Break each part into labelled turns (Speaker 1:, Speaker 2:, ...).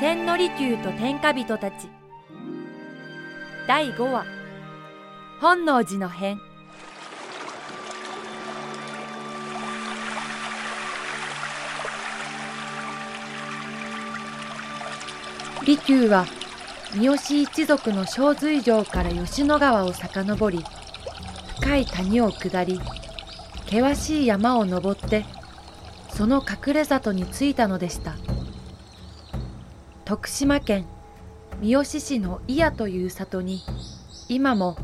Speaker 1: 千利休と天下人たち。第5話。本能寺の変。利休は三好一族の小随城から吉野川を遡り深い谷を下り険しい山を登ってその隠れ里に着いたのでした。徳島県三好市の祖谷という里に今も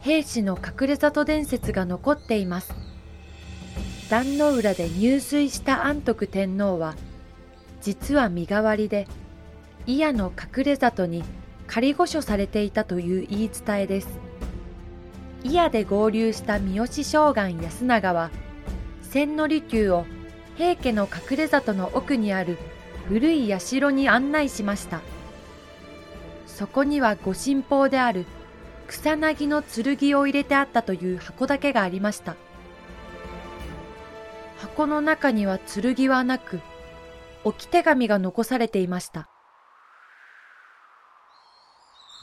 Speaker 1: 兵士の隠れ里伝説が残っています。壇の浦で入水した安徳天皇は実は身代わりで祖谷の隠れ里に仮御所されていたという言い伝えです。祖谷で合流した三好将軍安長は千利休を平家の隠れ里の奥にある古い社に案内しました。そこにはご神宝である草薙の剣を入れてあったという箱だけがありました。箱の中には剣はなく置き手紙が残されていました。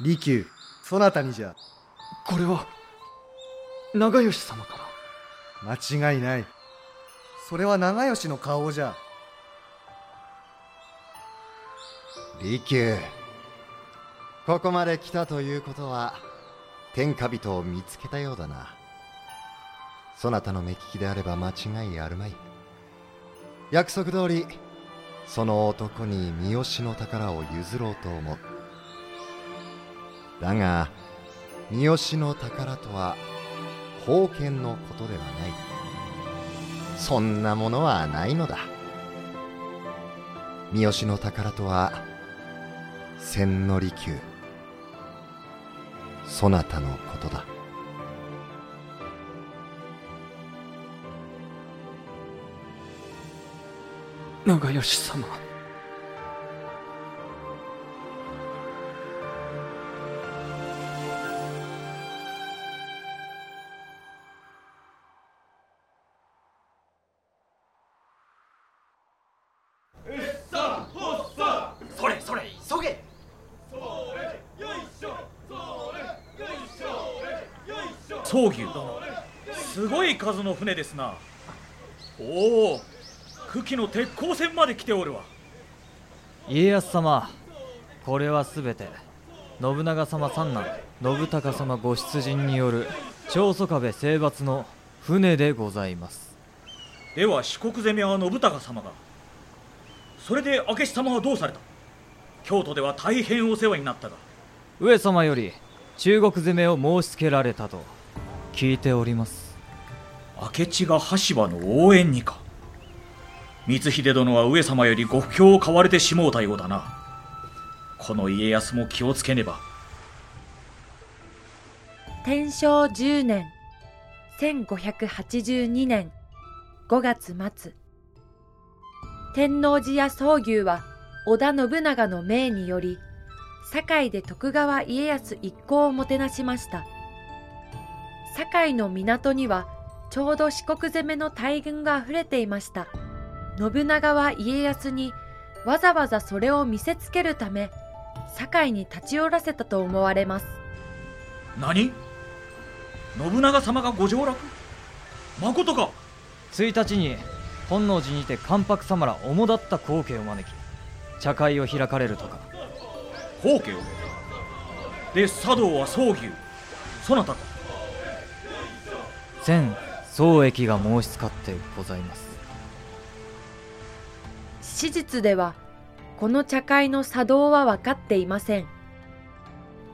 Speaker 2: 利休そなたにじゃ。
Speaker 3: これは長吉様か
Speaker 2: ら。間違いないそれは長吉の顔じゃ。
Speaker 4: 利休。ここまで来たということは天下人を見つけたようだな。そなたの目利きであれば間違いあるまい。約束通りその男に三好の宝を譲ろうと思う。だが三好の宝とは封建のことではない。そんなものはないのだ。三好の宝とは千利休。そなたのことだ。
Speaker 3: 長吉様。
Speaker 5: 闘牛すごい数の船ですな。おお久喜の鉄鋼船まで来ておるわ。
Speaker 6: 家康様これはすべて信長様三男信孝様ご出陣による長宗我部征伐の船でございます。
Speaker 5: では四国攻めは信孝様が。それで明智様はどうされた？京都では大変お世話になったが。
Speaker 6: 上様より中国攻めを申し付けられたと聞いております。
Speaker 5: 明智が羽柴の応援にか。光秀殿は上様よりご不興を買われてしもうたようだな。この家康も気をつけねば。
Speaker 1: 天正10年1582年5月末。天王寺や宗牛は織田信長の命により堺で徳川家康一行をもてなしました堺の港にはちょうど四国攻めの大軍が溢れていました。信長は家康にわざわざそれを見せつけるため堺に立ち寄らせたと思われます。
Speaker 5: 何？信長様がご上洛？まことか
Speaker 6: ！1日に本能寺にて関白様ら主だった皇家を招き茶会を開かれるとか。
Speaker 5: 皇家を？で茶道は葬儀そなたか
Speaker 6: 前宗益が申し使ってございます。
Speaker 1: 史実ではこの茶会の作動は分かっていません。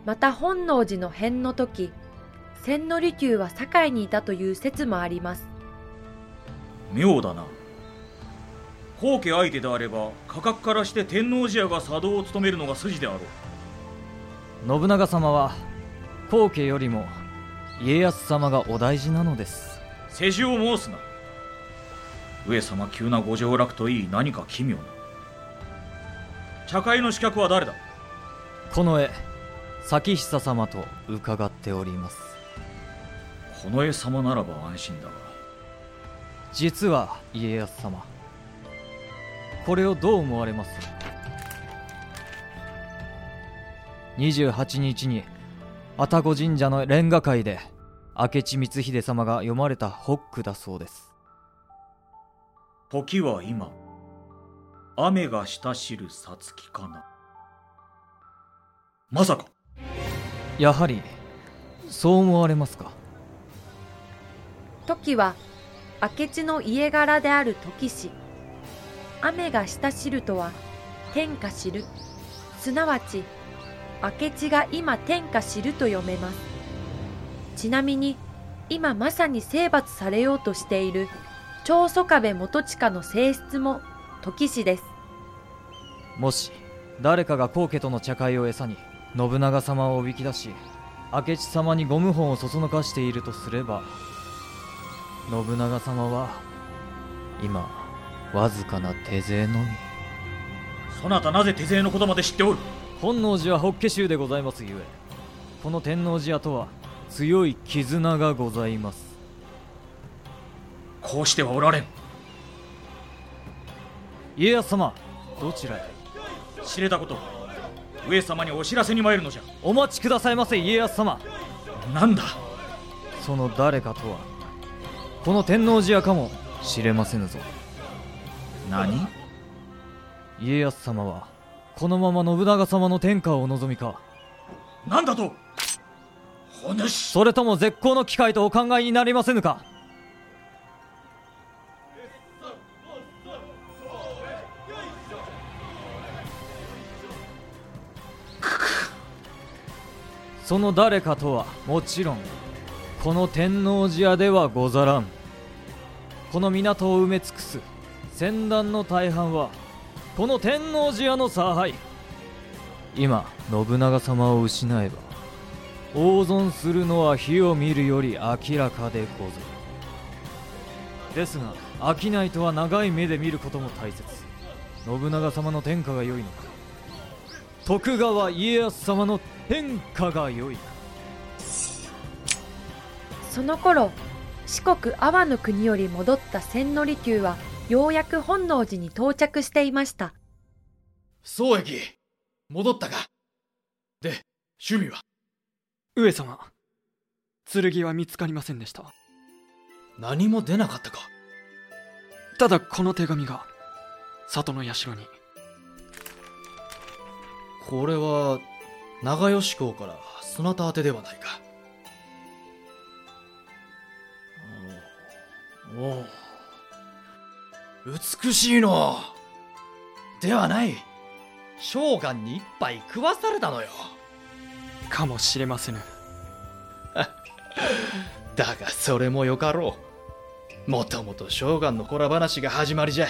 Speaker 1: また本能寺の変の時千利休は堺にいたという説もあります。
Speaker 5: 妙だな。皇家相手であれば価格からして天王寺屋が作動を務めるのが筋であろ
Speaker 6: う。信長様は皇家よりも家康様がお大事なのです。
Speaker 5: 世辞を申すな。上様急なご上洛といい何か奇妙な。茶会の刺客は誰だ？
Speaker 6: この絵咲久様と伺っております。
Speaker 5: この絵様ならば安心だが。
Speaker 6: 実は家康様これをどう思われます？28日に愛宕神社の蓮華会で明智光秀様が読まれたホックだそうです。
Speaker 5: 時は今。雨がしたしるさつきかな。まさか。
Speaker 6: やはりそう思われますか？
Speaker 1: 時は明智の家柄である時氏。雨がしたしるとは天下知る。すなわち明智が今天下知ると読めますちなみに今まさに征伐されようとしている長宗我部元親の性質も時氏です。
Speaker 6: もし誰かが高家との茶会を餌に信長様をおびき出し明智様にご謀反をそそのかしているとすれば信長様は今わずかな手勢のみ。
Speaker 5: そなたなぜ手勢のことまで知っておる？
Speaker 6: 本能寺は法華宗でございますゆえこの天王寺屋とは強い絆がございます。
Speaker 5: こうしてはおられん。
Speaker 6: 家康様どちらへ？
Speaker 5: 知れたこと上様にお知らせに参るのじゃ。
Speaker 6: お待ちくださいませ家康様。
Speaker 5: なんだ？
Speaker 6: その誰かとはこの天王寺屋かもしれませぬぞ。
Speaker 5: 何？
Speaker 6: 家康様はこのまま信長様の天下をお望みか。
Speaker 5: なんだと？
Speaker 6: それとも絶好の機会とお考えになりませぬか？その誰かとはもちろん。この天王寺屋ではござらん。この港を埋め尽くす船団の大半はこの天王寺屋の差配。今信長様を失えば大損するのは火を見るより明らかでござる。ですが飽きないとは長い目で見ることも大切。信長様の天下が良いのか。徳川家康様の天下が良いか。
Speaker 1: その頃四国阿波の国より戻った千利休はようやく本能寺に到着していました。
Speaker 7: 宗益戻ったか。で趣味は？
Speaker 3: 上様剣は見つかりませんでした。
Speaker 7: 何も出なかったか。
Speaker 3: ただこの手紙が里の社に。
Speaker 7: これは長吉公からそなた宛てではないか。おお美しいのではない。将官に一杯食わされたのよ
Speaker 3: かもしれませぬ。
Speaker 7: だがそれもよかろう。もともと将官の子ら話が始まりじゃ。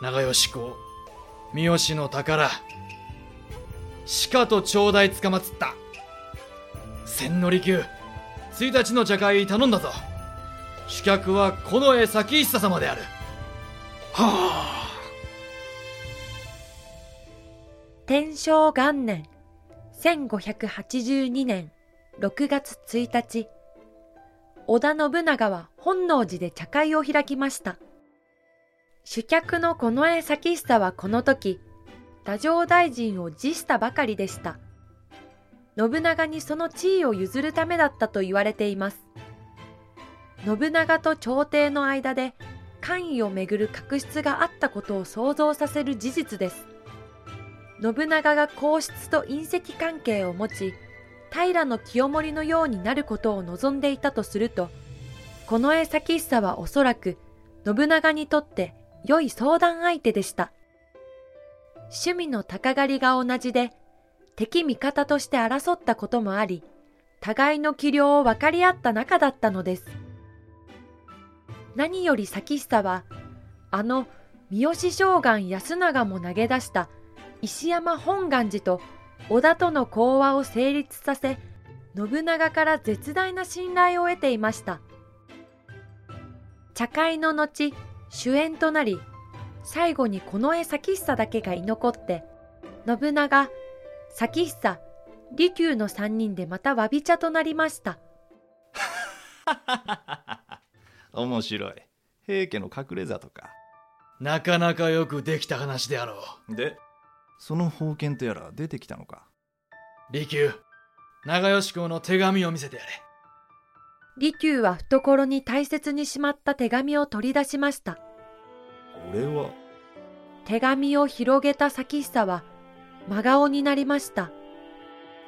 Speaker 7: 長吉公三好の宝鹿と長代捕まつった。千利休1日の茶会頼んだぞ。主客は近衛咲久様である。はあ。
Speaker 1: 天正元年1582年6月1日織田信長は本能寺で茶会を開きました。主客の近衛咲久はこの時太政大臣を辞したばかりでした。信長にその地位を譲るためだったと言われています。信長と朝廷の間で官位をめぐる確執があったことを想像させる事実です。信長が皇室と隕石関係を持ち平清盛のようになることを望んでいたとすると近衛咲久はおそらく信長にとって良い相談相手でした。趣味の高狩りが同じで敵味方として争ったこともあり互いの器量を分かり合った仲だったのです。何より咲久はあの三好将軍安永も投げ出した石山本願寺と織田との講和を成立させ信長から絶大な信頼を得ていました。茶会の後主演となり最後に近衛咲久だけが居残って信長咲久利休の3人でまたわび茶となりました。
Speaker 8: 面白い。平家の隠れ里か。
Speaker 7: なかなかよくできた話であろう。
Speaker 8: でその宝剣とやら出てきたのか？
Speaker 7: 利休長吉公の手紙を見せてやれ。
Speaker 1: 利休は懐に大切にしまった手紙を取り出しました。
Speaker 8: これは？
Speaker 1: 手紙を広げた咲久は真顔になりました。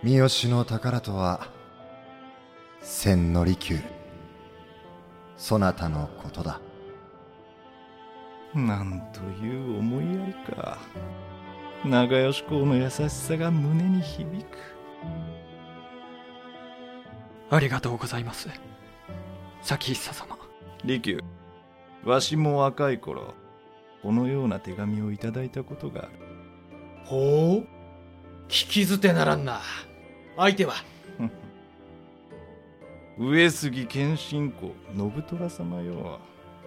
Speaker 4: 三好の宝とは千利休。そなたのことだ。
Speaker 8: なんという思いやりか長吉公の優しさが胸に響く。
Speaker 3: ありがとうございます。咲久様。
Speaker 8: 利休。わしも若い頃このような手紙をいただいたことがある。
Speaker 7: ほう？聞き捨てならんな。相手は？
Speaker 8: 上杉謙信公信虎様よ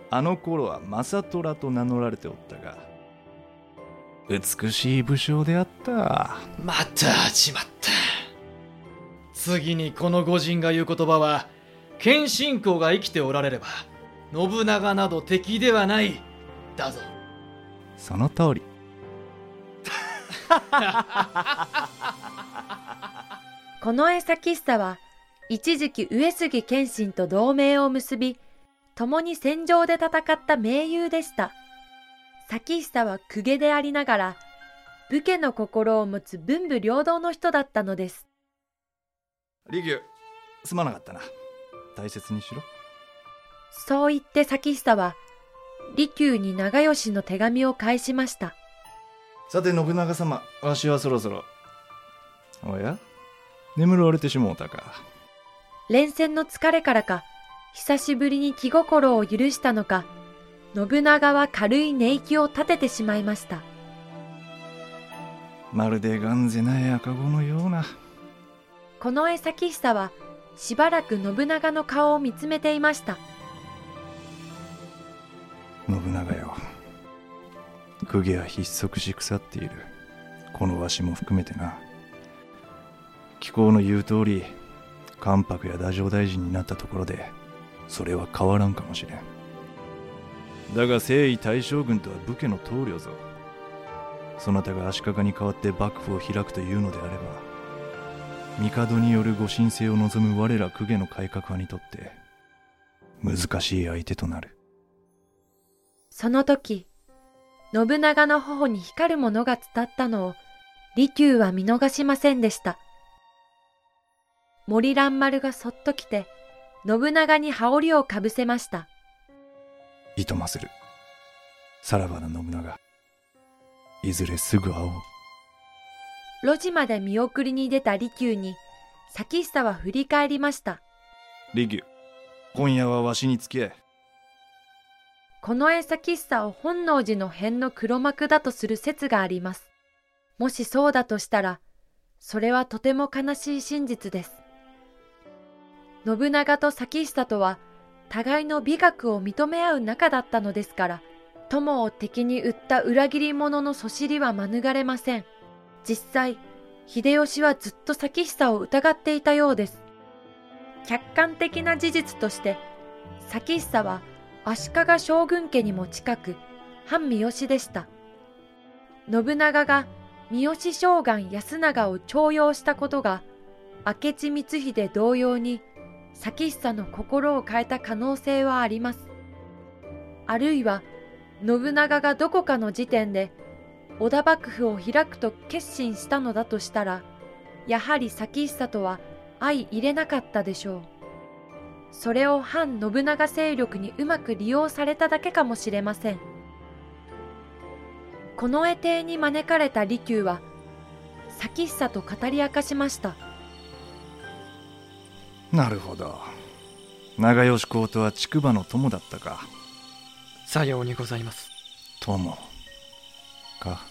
Speaker 8: あの頃は正虎と名乗られておったが美しい武将であった。
Speaker 7: また始まった。次にこの御人が言う言葉は謙信公が生きておられれば信長など敵ではない。だぞ。
Speaker 8: その通り。
Speaker 1: この江咲久は一時期上杉謙信と同盟を結び、共に戦場で戦った盟友でした。咲久は公家でありながら、武家の心を持つ文武両道の人だったのです。
Speaker 8: 利休すまなかったな。大切にしろ。
Speaker 1: そう言って咲久は、利休に長吉の手紙を返しました。
Speaker 8: さて信長様わしはそろそろ。おや？眠られてしもうたか。
Speaker 1: 連戦の疲れからか、久しぶりに気心を許したのか、信長は軽い寝息を立ててしまいました。
Speaker 8: まるで眼ぜない赤子のような。
Speaker 1: この江咲久は、しばらく信長の顔を見つめていました。
Speaker 8: 信長よ。公家は筆足し腐っている。このわしも含めてな。貴公の言う通り関白や太政大臣になったところでそれは変わらんかもしれんだが征夷大将軍とは武家の棟梁ぞそなたが足利に代わって幕府を開くというのであれば帝によるご神聖を望む我ら公家の改革派にとって難しい相手となる
Speaker 1: その時、信長の頬に光るものが伝ったのを、利休は見逃しませんでした。森蘭丸がそっと来て、信長に羽織をかぶせました。
Speaker 8: いとまするさらばだ信長いずれすぐ会おう
Speaker 1: 路地まで見送りに出た利休に、咲久は振り返りました。
Speaker 8: 利休今夜はわしに付き合え
Speaker 1: この江咲久を本能寺の辺の黒幕だとする説があります。もしそうだとしたら、それはとても悲しい真実です。信長と咲久とは、互いの美学を認め合う仲だったのですから、友を敵に売った裏切り者のそしりは免れません。実際、秀吉はずっと咲久を疑っていたようです。客観的な事実として、咲久は足利将軍家にも近く、反三好でした。信長が三好将軍安長を重用したことが、明智光秀同様に、咲久の心を変えた可能性はあります。あるいは、信長がどこかの時点で、織田幕府を開くと決心したのだとしたら、やはり咲久とは相入れなかったでしょう。それを反信長勢力にうまく利用されただけかもしれません。この絵邸に招かれた利休は、咲久と語り明かしました。
Speaker 8: なるほど。長吉公とは竹馬の友だったか。
Speaker 3: さようにございます。
Speaker 8: 友か。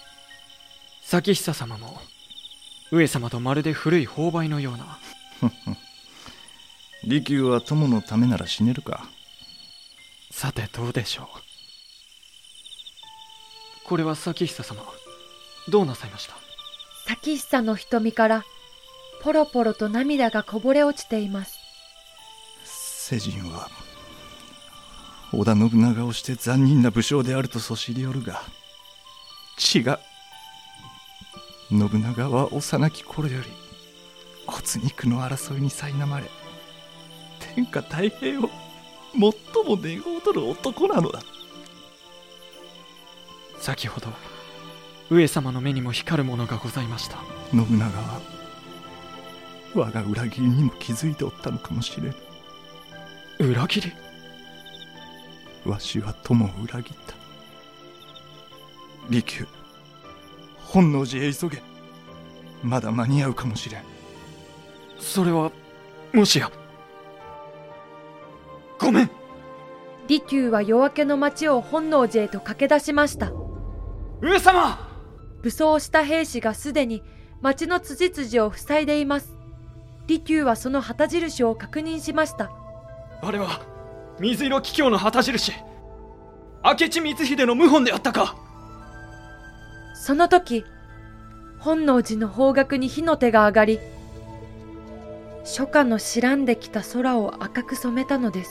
Speaker 3: 咲久様も上様とまるで古い勾配のような。
Speaker 8: 利休は友のためなら死ねるか。
Speaker 3: さてどうでしょう。これは咲久様どうなさいました？
Speaker 1: 咲久の瞳から、ポロポロと涙がこぼれ落ちています。
Speaker 8: 世人は織田信長をして残忍な武将であるとそしりおるが違う。信長は幼き頃より骨肉の争いに苛まれ天下太平を最も願うとる男なのだ。
Speaker 3: 先ほど上様の目にも光るものがございました。
Speaker 8: 信長は我が裏切りにも気づいておったのかもしれぬ。
Speaker 3: 裏切り？
Speaker 8: わしは友を裏切った。利休本能寺へ急げ。まだ間に合うかもしれん。
Speaker 3: それはもしや。ごめん。
Speaker 1: 利休は夜明けの町を本能寺へと駆け出しました。
Speaker 3: 上様！
Speaker 1: 武装した兵士がすでに町の辻々を塞いでいます利休はその旗印を確認しました。
Speaker 3: あれは水色桔梗の旗印。明智光秀の謀反であったか。
Speaker 1: その時本能寺の方角に火の手が上がり初夏の白んできた空を赤く染めたのです。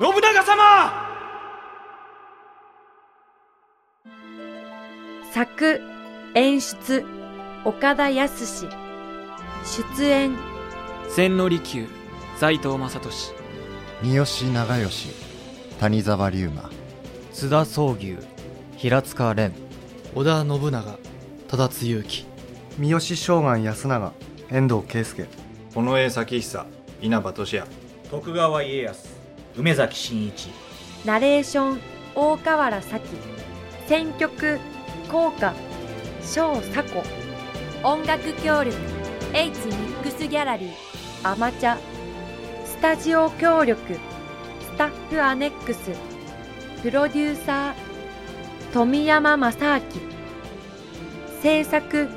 Speaker 3: 信長様！
Speaker 1: 作演出岡田康出演。
Speaker 3: 千利休斎藤正俊
Speaker 4: 三好長慶谷沢龍馬。
Speaker 6: 津田宗牛平塚蓮。
Speaker 7: 織田信長忠津勇樹。
Speaker 2: 三好将軍安永遠藤圭介。
Speaker 8: 尾上咲久稲葉俊也。
Speaker 5: 徳川家康梅崎真一。
Speaker 1: ナレーション大河原咲選曲効果小佐子音楽協力 H ミックスギャラリーアマチャスタジオ協力スタッフアネックスプロデューサー富山正明制作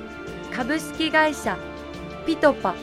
Speaker 1: 株式会社ピトパ